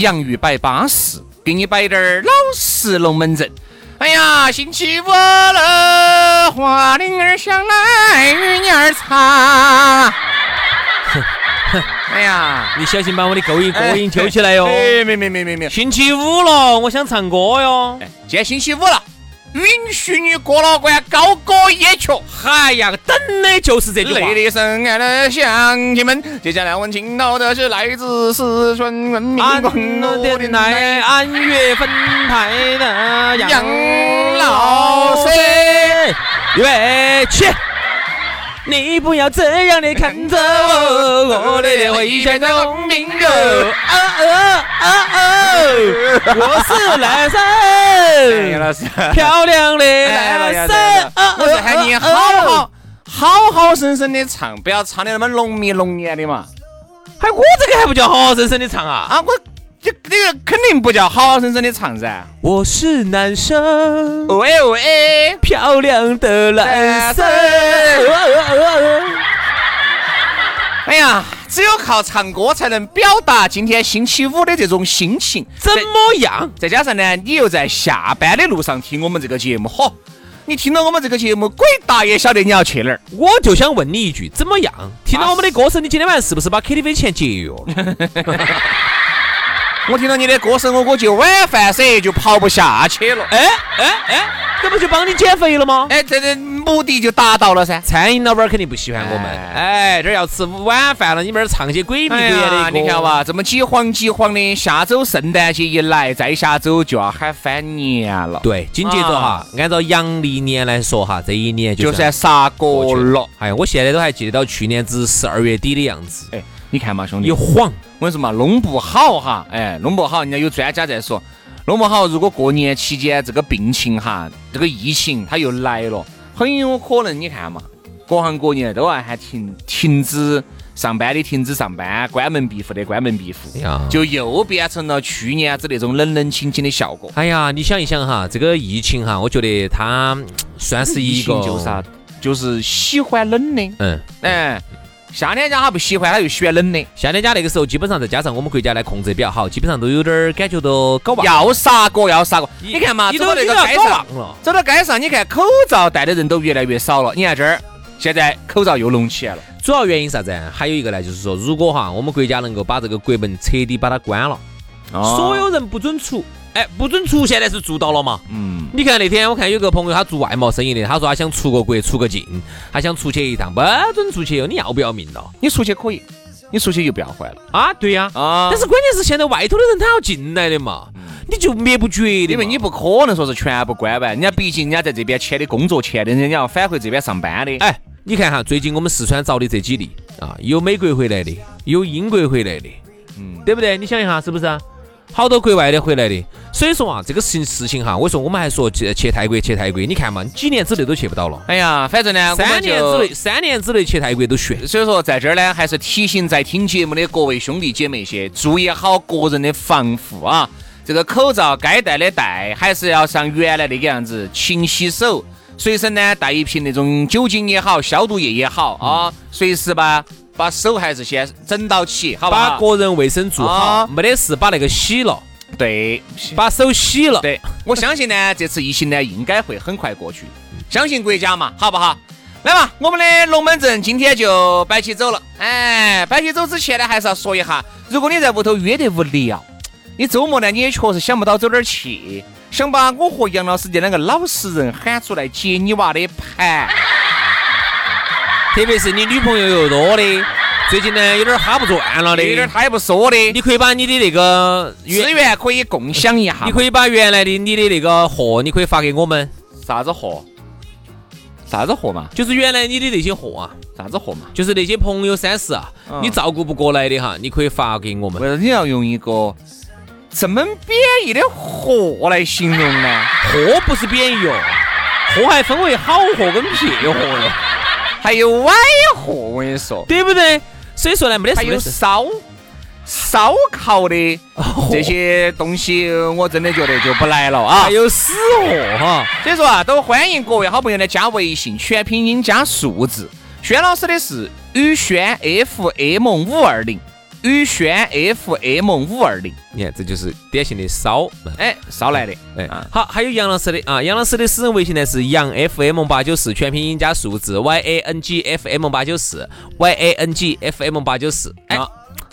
洋芋摆巴适，给你摆点儿老实龙门阵。哎呀，星期五了，花铃儿响来，雨儿唱。哎呀，你小心把我的勾引歌音揪起来哟！哎，没没没没没。星期五了，我想唱歌哟。哎今天星期五了，允许你过了关高歌一曲。哎呀，等的就是这句话。内地深爱的乡亲们，接下来我们听到的是来自四川人民广播的电来台按月分台的杨老师。预备起！你不要这样的看着我，我的脸会选择红苹果。啊啊啊啊！我是男生，老师，漂亮的哎男生。我是喊你好好好好生生的唱，不要唱的那么浓密浓艳的嘛。还我这个还不叫好好生生的唱啊？啊，我这这个肯定不叫好好生生的唱噻。我是男生，喂喂，漂亮的男生。哎呀，只有靠唱歌才能表达今天星期五的这种心情。怎么样？再加上呢，你又在下班的路上听我们这个节目，嚯，你听到我们这个节目，鬼大爷晓得你要去哪儿。我就想问你一句，怎么样？听到我们的歌声，你今天晚上是不是把 KTV 钱节约了？我听到你的歌声，我估计晚饭噻就跑不下去了。哎哎哎，这不就帮你减肥了吗？哎，这个目的就达到了噻。餐饮老板肯定不喜欢我们。哎，这儿要吃晚饭了，你们这儿唱些鬼迷鬼眼的。你看哇，这么几晃几晃的，下周圣诞节一来，再下周就要喊翻年了。对，紧接着哈，按照阳历年来说哈，这一年就算算杀过了。哎，我现在都还记得到去年子十二月底的样子，哎，你看嘛，兄弟，一晃。我跟你说嘛，弄不好哈，哎，弄不好，人家有专家在说，弄不好，如果过年期间这个病情哈，这个疫情它又来了，很有可能你看嘛，各行各业都要喊停停止上班的停止上班，关门闭户的关门闭户。哎呀，就又变成了去年子那种冷冷清清的效果。哎呀，你想一想哈，这个疫情哈，我觉得它嗯算是一个就是啥，就是喜欢冷的，嗯，哎，夏天家他不喜欢，他又喜欢冷的，夏天家那个时候，基本上再加上我们国家的控制比较好，基本上都有点儿感觉都搞忘了。要杀过要杀过。你看嘛，你走到那个街上。了。走到街上，你看口罩戴的人都越来越少了。你看这儿，现在口罩又隆起来了。主要原因啥子？还有一个呢，就是说，如果哈我们国家能够把这个国门彻底把它关了，所有人不准出，哎，不准出，现在是做到了嘛？嗯，你看那天我看有个朋友他做外贸生意的，他说他想出个国出个境，他想出去一趟，不准出去哟，你要不要命了？你出去可以，你出去就不要回来了啊，对呀、啊但是关键是现在外头的人他要进来的嘛，你就灭不绝的，因为你不可能说是全部关完，人家毕竟人家在这边签的工作签的，人家要返回这边上班的。哎，你看哈，最近我们四川遭的这几例啊，有美国回来的，有英国回来的，嗯，对不对？你想一下，是不是啊？好多国外的回来的，所以说啊，这个事情事情哈，我说我们还说去去泰国去泰国，你看嘛，几年之内都去不到了，哎呀，反正呢，三年之内，三年之内去泰国都悬。所以说，在这儿呢，还是提醒在听节目的各位兄弟姐妹些，注意好个人的防护啊！这个口罩该戴的戴，还是要像原来那个样子勤洗手，随身呢带一瓶那种酒精也好，消毒液也好啊，随时吧把手还是先整到起，好吧把？个人卫生做好啊，没得事把那个洗了，对，把手洗了。对，我相信呢，这次疫情呢应该会很快过去，相信国家嘛，好不好？来嘛，我们的龙门阵今天就摆起走了。哎，摆起走之前呢，还是要说一下，如果你在屋头约得无聊，你周末呢你也确实想不到走哪儿去，想把我和杨老师这两个老实人喊出来接你娃的盘。特别是你女朋友又多的，最近呢有点哈不转了的，有点他也不说的，你可以把你的那个资源可以共享一下。你可以把原来的你的那个货，你可以发给我们。啥子货？啥子货嘛？就是原来你的那些货啊，啥子货嘛？就是那些朋友三十啊，你照顾不过来的哈，你可以发给我们。为啥你要用一个这么贬义的货来形容呢？货不是贬义哦，货还分为好货跟撇货哟，还有歪货，我跟你说，对不对？所以说呢，没得还有烧烧烤的这些东西，我真的觉得就不来了啊！还有死货哈，所以说啊，都欢迎各位好朋友呢加微信，全拼音加数字。轩老师的是宇轩 FM 五二零，宇轩 FM 五二零。你看，这就是典型的骚，哎，骚来的。哎，好，还有杨老师的啊，杨老师的私人微信呢是杨 FM 八九四，全拼音加数字 Y A N G F M 八九四，Y A N G F M 八九四。哎。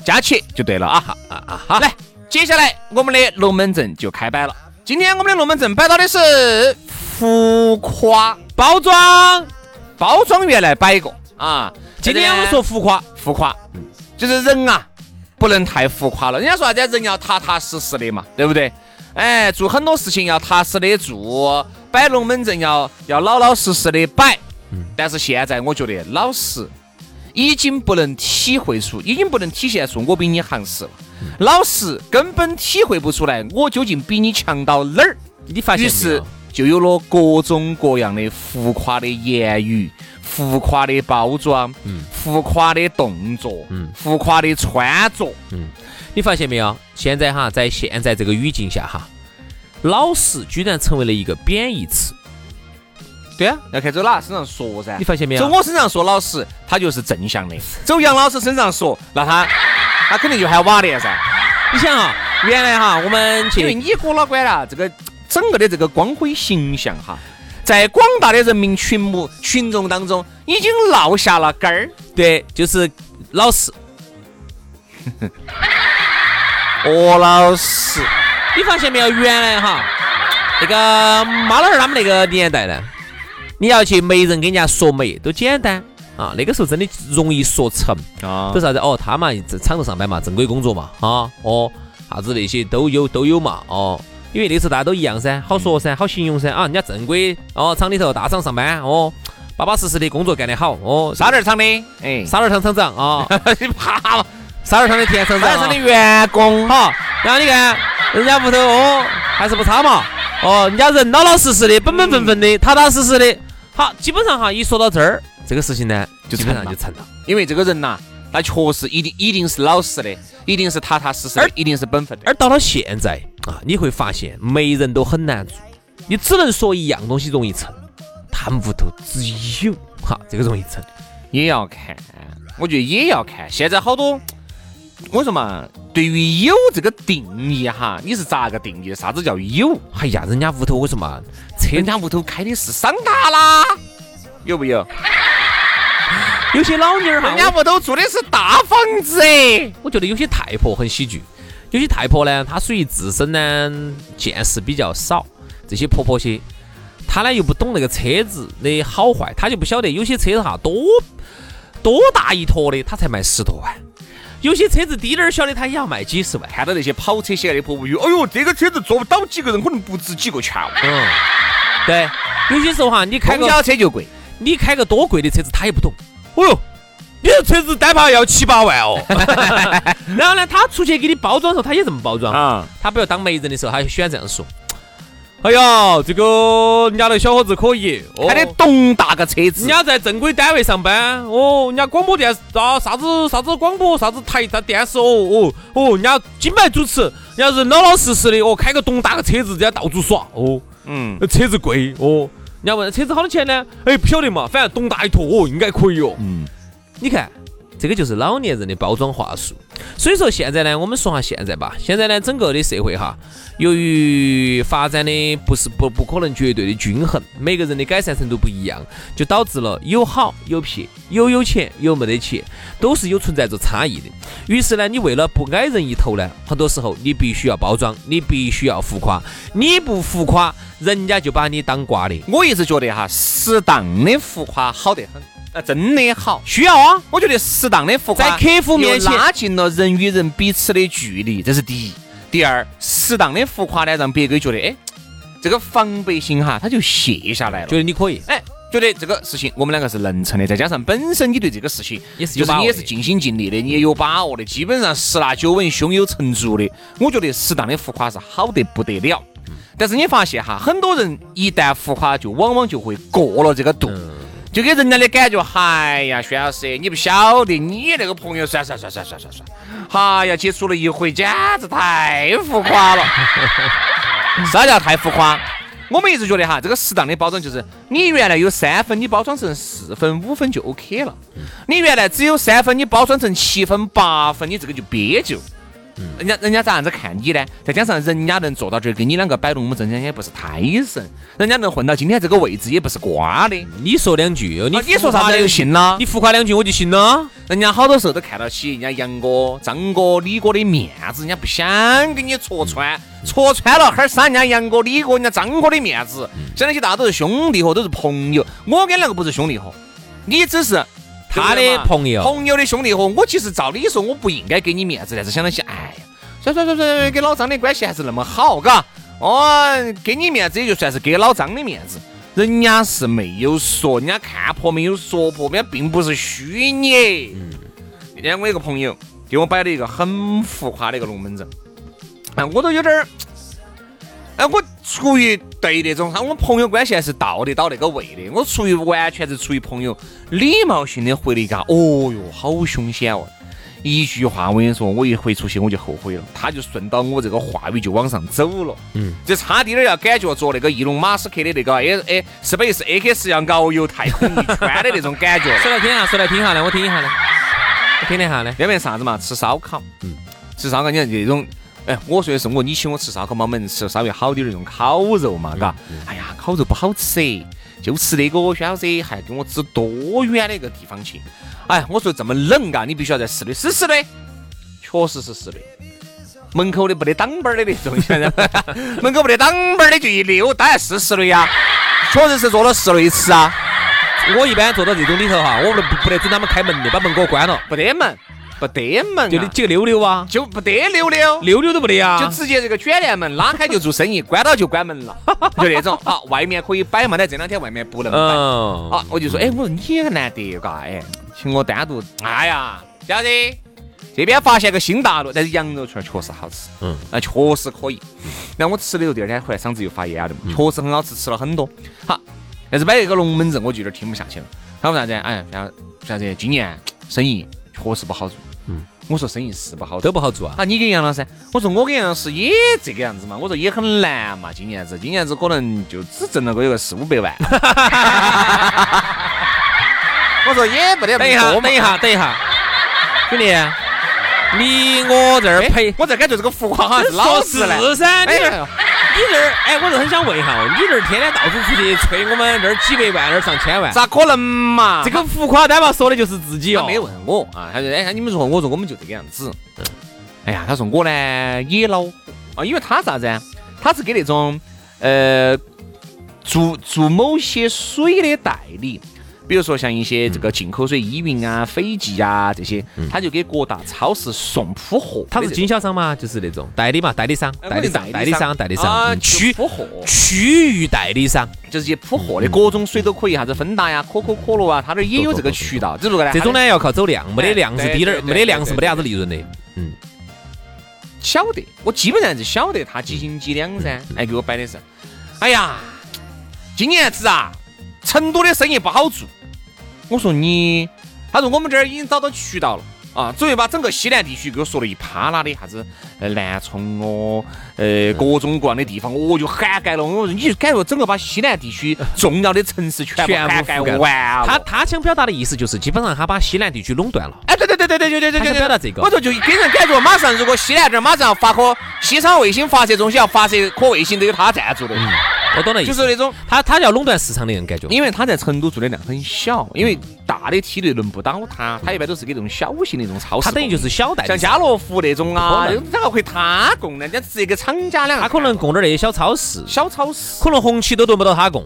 加起就对了啊！啊啊！好，来，接下来我们的龙门阵就开摆了。今天我们的龙门阵摆到的是浮夸包装，包装原来摆过啊。今天我们说浮夸，浮夸，就是人啊，不能太浮夸了。人家说啥子？人要踏踏实实的嘛，对不对？哎，做很多事情要踏实的做，摆龙门阵要要老老实实的摆。但是现在我觉得老实。已经不能体会出，已经不能体现出我比你行实了。老实根本体会不出来，我究竟比你强到哪儿？你发现于是就有了各种各样的浮夸的言语、浮夸的包装、嗯，浮夸的动作、嗯，浮夸的穿着，嗯。你发现没有？现在哈，在现在这个语境下哈，老实居然成为了一个贬义词。对啊，要看走哪身上说噻。你发现没有？走我身上说老实，他就是正向的；走杨老师身上说，那他他肯定就喊瓦脸噻。你想啊，原来哈我们因为你哥老倌了，这个整个的这个光辉形象哈，在广大的人民群目群众当中已经落下了根儿。对，就是老师。哦，老师。你发现没有？原来哈那个妈老汉儿他们那个年代呢？你要去媒人给人家说媒都简单啊，那个时候真的容易说成啊，都啥子哦，他嘛在厂子上班嘛，正规工作嘛啊哦，啥子那些都有都有嘛哦，因为那时候大家都一样噻，好说噻，好形容噻啊，人家正规哦，厂里头大厂上班哦，巴巴适适的工作干得好哦，沙店厂的哎，沙店厂厂长啊，你怕了沙店厂的田厂长，沙店厂的员工。哈，然后你看人家屋头哦还是不差嘛哦，人家人老老实实的，本本分分的，踏踏实实的。好，基本上哈，一说到这儿，这个事情呢，就基本上就成了。因为这个人呐，他确实一定一定是老实的，一定是踏踏实实的，一定是本分的。而到了现在啊，你会发现媒人都很难做，你只能说一样东西容易成，他们屋头只有哈，这个容易成。也要看，我觉得也要看。现在好多，我说嘛，对于有这个定义哈，你是咋个定义？啥子叫有？哎呀，人家屋头我说嘛。人家屋头开的是桑塔纳，有不有？有些老妞儿哈，人家屋头住的是大房子哎。我觉得有些太婆很喜剧，有些太婆呢，她属于自身呢见识比较少，这些婆婆些，她呢又不懂那个车子的好坏，她就不晓得有些车子哈多多大一坨的，她才卖十多万。有些车子低点儿小的，他也要卖几十万。看到那些跑车起来的婆婆，哟，哎呦，这个车子坐不到几个人，可能不值几个钱。嗯，对，有些时候哈，你开个小车就贵，你开个多贵的车子，他也不懂。哦哟，你这车子单怕要七八万哦。然后呢，他出去给你包装的时候，他也这么包装。啊。他不要当媒人的时候，他就喜欢这样说。哎呀，这个人家那小伙子可以，开的东大个车子，人家在正规单位上班。哦，人家广播电视啊，啥子啥子广播，啥子台啥电视哦哦哦，人家金牌主持，人家人老老实实的哦，开个东大个车子，人家到处耍哦，嗯，车子贵哦，人家问车子好多钱呢？哎，不晓得嘛，反正东大一坨哦，应该可以哦，嗯，你看这个就是老年人的包装话术，所以说现在呢，我们说下现在吧，现在呢，整个的社会哈，由于发展的不是不不可能绝对的均衡，每个人的改善程度不一样，就导致了有好有撇，有有钱有没得钱，都是有存在着差异的。于是呢，你为了不矮人一头呢，很多时候你必须要包装，你必须要浮夸，你不浮夸，人家就把你当瓜的。我一直觉得哈，适当的浮夸好得很，啊，真的好。需要啊，我觉得适当的浮夸，在客户面前拉近了人与人彼此的距离，这是第一。第二，适当的浮夸呢，让别个觉得，哎，这个防备心哈，他就卸下来了，觉得你可以。哎，觉得这个事情我们两个是能成的，再加上本身你对这个事情也是就是你也是尽心尽力的，你也有把握的，基本上十拿九稳，胸有成竹的。我觉得适当的浮夸是好得不得了。但是你发现哈，很多人一旦浮夸，就往往就会过了这个度。就给人家的感觉，哎呀，薛老师，你不晓得，你那个朋友，算算算算算算算，哎呀，接触了一回，简直太浮夸了。啥叫太浮夸？我们一直觉得哈，这个适当的包装就是，你原来有三分，你包装成四分、五分就 OK 了。你原来只有三分，你包装成七分、八分，你这个就憋就。人家人家咋样子看你呢？再加上人家能做到这儿，跟你两个摆龙门阵，人家也不是胎神，人家能混到今天这个位置，也不是瓜的。你说两句，你啊你说啥子就信了你浮夸两句我就信了。人家好多时候都看到起人家杨哥、张哥、李哥的面子，人家不想给你戳穿，戳穿了哈儿伤人家杨哥、李哥、人家张哥的面子。想那些大家都是兄弟伙，都是朋友，我跟那个不是兄弟伙，你只是他的朋友朋友的兄弟伙。我其实照理说我不应该给你面子，但是想到起，哎呀，算算算算，跟老张的关系还是那么好，嘎。哦，给你面子也就算是给老张的面子，人家是没有说，人家看破没有说破，人家并不是虚拟。那天我一个朋友给我摆了一个很浮夸的一个龙门阵，哎，我都有点儿，哎，我出于对那种，我们朋友关系还是到得到那个位的，我出于完全是出于朋友礼貌性的回了一个，哦哟，好凶险哦。一句话，我跟你说，我一回出去我就后悔了。他就顺到我这个话语就往上走了，嗯，就差滴点儿要感觉着那个翼龙马斯克的那个 A A 是不是 A X 要遨游太空一圈的那种感觉。说来听一下，说来听一下来，我听一下来，我听一下呢。要不啥子嘛？吃烧烤，嗯，吃烧烤，你看这种，哎，我说的是我，你请我吃烧烤嘛，我们吃稍微好点儿那种烤肉嘛，嘎。哎呀，烤肉不好吃，就吃那个，薛老师还给我指多远的一个地方去。哎，我说这么冷嘎，你必须要在室内，是室内，确实是室内。门口的不得挡板儿的那种，现 在门口不得挡板儿的就一溜，当然是室内呀，确实是坐了室内吃啊，我一般坐到这种里头哈，我不不不得准他们开门的，把门给我关了，不得门，不得门啊，就那几个溜溜啊，就不得溜溜。溜溜都不得啊，就直接这个卷帘门拉开就做生意，关到就关门了，就那种。好，外面可以摆嘛，但这两天外面不能摆。嗯，啊，我就说，哎，我说你也难得嘎，哎，请我单独。哎呀，晓得，这边发现个新大陆，但是羊肉串确实好吃，嗯，那，确实可以。然后我吃了以后，第二天回来嗓子又发炎了，确实很好吃，吃了很多。好，但是摆一个龙门阵，我就有点听不下去了。他说啥子？哎，啥啥子？今年生意确实不好做。嗯，我说生意是不好都。不好做啊。啊，你跟杨老师，我说我跟杨老师也这个样子嘛，我说也很难嘛，今年子，今年子可能就只挣了个有个四五百万。我说也不得等一下，等一下，等一下，兄弟，你我这儿陪，我这感觉这个浮夸好像是老实嘞。是噻，你哎呀你这儿，哎，我就很想问一下哦，你这儿天天到处出去吹我们这儿几百万，那儿上千万，咋可能嘛？这个浮夸单嘛说的就是自己哦。他没问我啊，他说哎，你们说，我说我们就这个样子。哎呀，他说我呢也恼火啊，因为他啥子啊？他是给那种呃做做某些水的代理。比如说像一些这个进口水，依云啊、斐济啊这些，他就给各大超市送铺货。他是经销商吗？就是那种代理嘛，代理商，呃代理商，代理商，代理商，区铺货区域代理商，就是些铺货的，各种水都可以，啥子芬达呀、可口可乐啊，他那儿也有这个渠道。只不过呢，这种呢要靠走量，没得量是低点儿，没得量是没得啥子利润的。嗯晓得，我基本上是晓得他几斤几两噻。哎，给我摆的是，哎呀，今年子啊，成都的生意不好做。我说你，他说我们这儿已经找到渠道了。啊，准备把整个西南地区给我说了一趴拉的啥子，呃，南充哦，呃，各种各样的地方，我，就涵盖了。我说，你就感觉整个把西南地区重要的城市全部涵盖覆盖完了。他他想表达的意思就是，基本上他把西南地区垄断了。哎，对对对对对对对对对，表达这个我说就给人感觉，马上如果西南这儿马上要发颗西昌卫星发射中心要发射颗卫星，都有他赞助的，我懂了意思，就是那种。他他要垄断市场的那种感觉。因为他在成都做的量很小，因为大的梯队轮不到他，他一般都是给这种小型的那种超市。他等于就是小代理像家乐福那种啊，不可能咋个会他供呢？人家直接给厂家两个，他可能供点那些小超市，小超市。可能红旗都轮不到他供，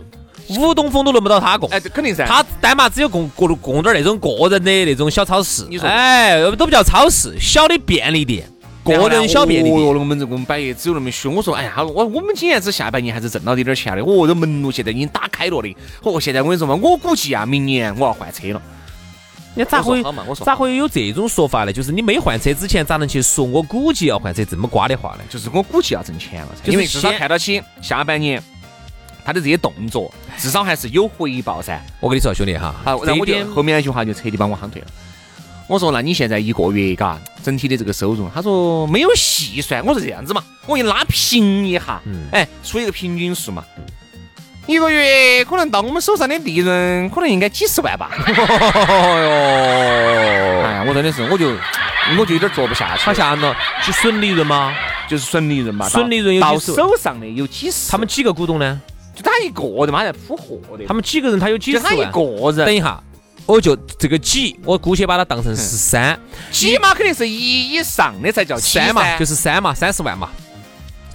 五东风都轮不到他供。哎，这肯定噻。他单嘛只有供供供点那种个人的那种小超市，你说哎，都不叫超市，小的便利店，个人小便利哦哟，店。我们这我们摆业只有那么凶。我说，哎呀，我我们今年子下半年还是挣到点点钱的。哦，这门路现在已经打开了的。哦，现在我跟你说嘛，我估计啊，明年我要换车了。你咋会咋会有这种说法呢？就是你没换车之前，咋能去说我估计要换车这么瓜的话呢？就是我估计要挣钱了噻，因为至少看到起下半年他的这些动作，至少还是有回报噻。我跟你说，兄弟哈，好，然后我就后面那句话就彻底把我夯退了。我说，那你现在一个月嘎，整体的这个收入？他说没有细算。我说这样子嘛，我给你拉平一下，嗯哎，出一个平均数嘛。一个月可能到我们手上的利润，可能应该几十万吧。哎呀，我真的是，我就我就有点做不下去。好吓人了，是纯利润吗？就是纯利润嘛，纯利润有到手上的有几十。他们几个股东呢？就他一个人嘛，在铺货的。他们几个人他有几就他一十万？个人，等一下，我就这个几，我姑且把它当成是三，起码肯定是一以上的才叫三嘛，就是是三嘛，三十万嘛。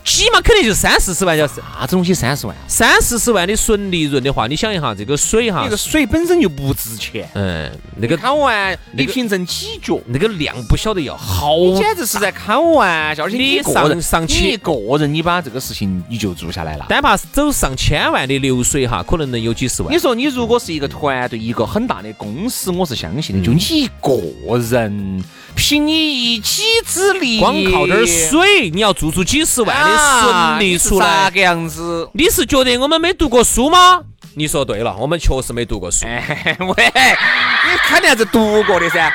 几嘛，肯定就三四十万，要是啥子东西三十万？三四十万的纯利润的话，你想一下，这个水哈那个，水本身就不值钱，嗯，那个开玩那个你凭证几角？那个量不晓得要好你简直是在开玩笑，而且你上上去你一个人你把这个事情你就做下来了。单怕走上千万的流水哈，可能能有几十万你。说你如果是一个团队，一个很大的公司，我是相信的。就你一个人，凭你一己之力，光靠点儿水，你要做出几十万的纯利出来，啊你是啥个样子？你是觉得我们没读过书吗？你说对了，我们确实没读过书。哎 喂，你肯定还是读过的噻。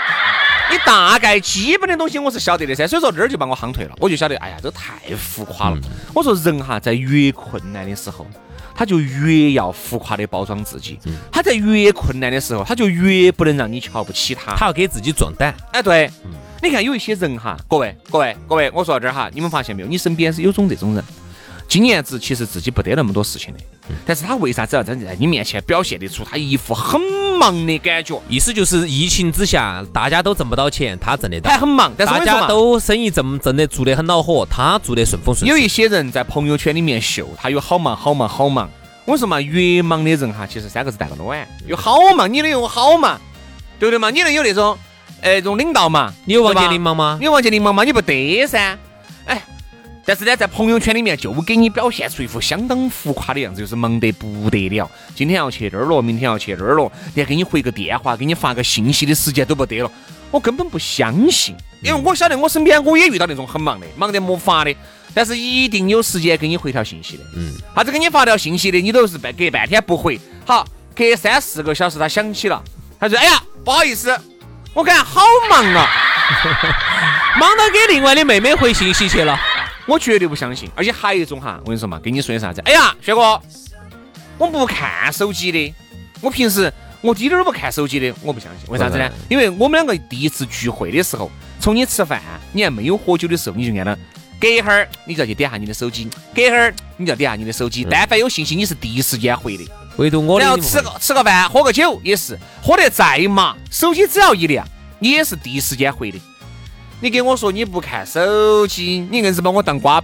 你大概基本的东西我是晓得的噻，所以说这儿就把我夯退了，我就晓得，哎呀，这太浮夸了。我说人哈，在越困难的时候，他就越要浮夸的包装自己；他在越困难的时候，他就越不能让你瞧不起他。他要给自己壮胆，哎，对，你看有一些人哈，各位各位各位，我说到这儿哈，你们发现没有？你身边是有种这种人，今年子其实自己不得那么多事情的，但是他为啥子要在在你面前表现得出他一副很忙的感觉？意思就是疫情之下，大家都挣不到钱，他挣得到他。很忙，但是我大家都生意挣挣得做得很恼火，他做得顺风顺水。有一些人在朋友圈里面秀，他有好忙好忙好忙。我说嘛，越忙的人哈，其实三个字带个卵，有好忙，你能有好忙，对不对嘛？你能有那种，呃，这种领导嘛？你有王健林忙吗？你有王健林忙吗？你不得噻。哎，但是呢，在朋友圈里面就给你表现出一副相当浮夸的样子，就是忙得不得了。今天要去这儿了，明天要去那儿了，连给你回个电话、给你发个信息的时间都不得了。我根本不相信，因为我晓得我身边我也遇到那种很忙的，忙得没法的，但是一定有时间给你回条信息的。嗯，啥子给你发条信息的，你都是半隔半天不回，好，隔三四个小时他想起了，他说：“哎呀，不好意思，我感觉好忙啊。”忙到给另外的妹妹回信息去了。我绝对不相信。而且还有一种哈，我跟你说嘛，跟你说的啥子？哎呀，薛哥，我不看手机的，我平时我滴点儿都不看手机的，我不相信。为啥子呢？因为我们两个第一次聚会的时候，从你吃饭，你还没有喝酒的时候，你就按了。隔一会儿你就要去点下你的手机，隔一会儿你就要点下你的手机。但凡有信息，你是第一时间回的。唯独我的然后吃个吃个饭，喝个酒也是，喝得再麻，手机只要一亮，你也是第一时间回的。你跟我说你不看手机，你硬是把我当瓜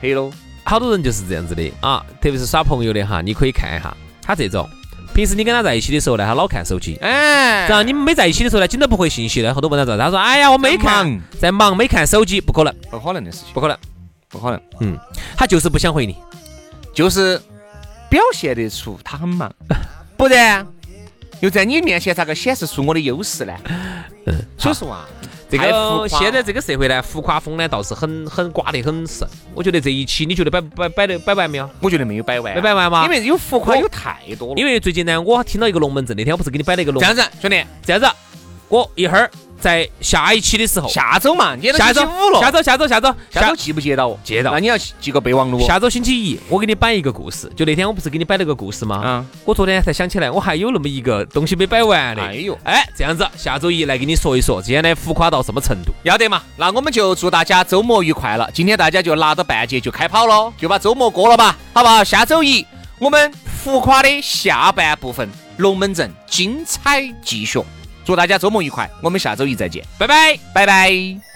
黑喽。好多人就是这样子的啊，特别是耍朋友的哈，你可以看一下他这种。平时你跟他在一起的时候呢，他老看手机。哎，然后你们没在一起的时候呢，经常不回信息呢，后头问他咋子，他说：“哎呀，我没看在忙，没看手机，不可能，不可能的事情，不可能。不可能，”嗯，他就是不想回你。就是表现得出他很忙，不然又在你面前咋个显示出我的优势呢？所以说啊，这个现在这个社会呢，浮夸风呢倒是很很刮得很盛。我觉得这一期你觉得摆摆摆的摆完没有？我觉得没有摆完，没摆完吗因为有浮夸有太多了。因为最近呢，我听到一个龙门阵，那天我不是给你摆了一个龙这样子，兄弟，这样子，我一会儿在下一期的时候，下周嘛，你都下周五了，下周下周下周下周记不接到哦？接到那你要记个备忘录哦。下周星期一，我给你摆一个故事。就那天我不是给你摆了个故事吗？嗯我昨天才想起来，我还有那么一个东西没摆完的。哎呦哎，这样子，下周一来给你说一说，今天的浮夸到什么程度？要得嘛，那我们就祝大家周末愉快了。今天大家就拿着半截就开跑了，就把周末过了吧，好不好？下周一我们浮夸的下半部分龙门阵精彩继续。祝大家周末愉快，我们下周一再见，拜拜。拜拜。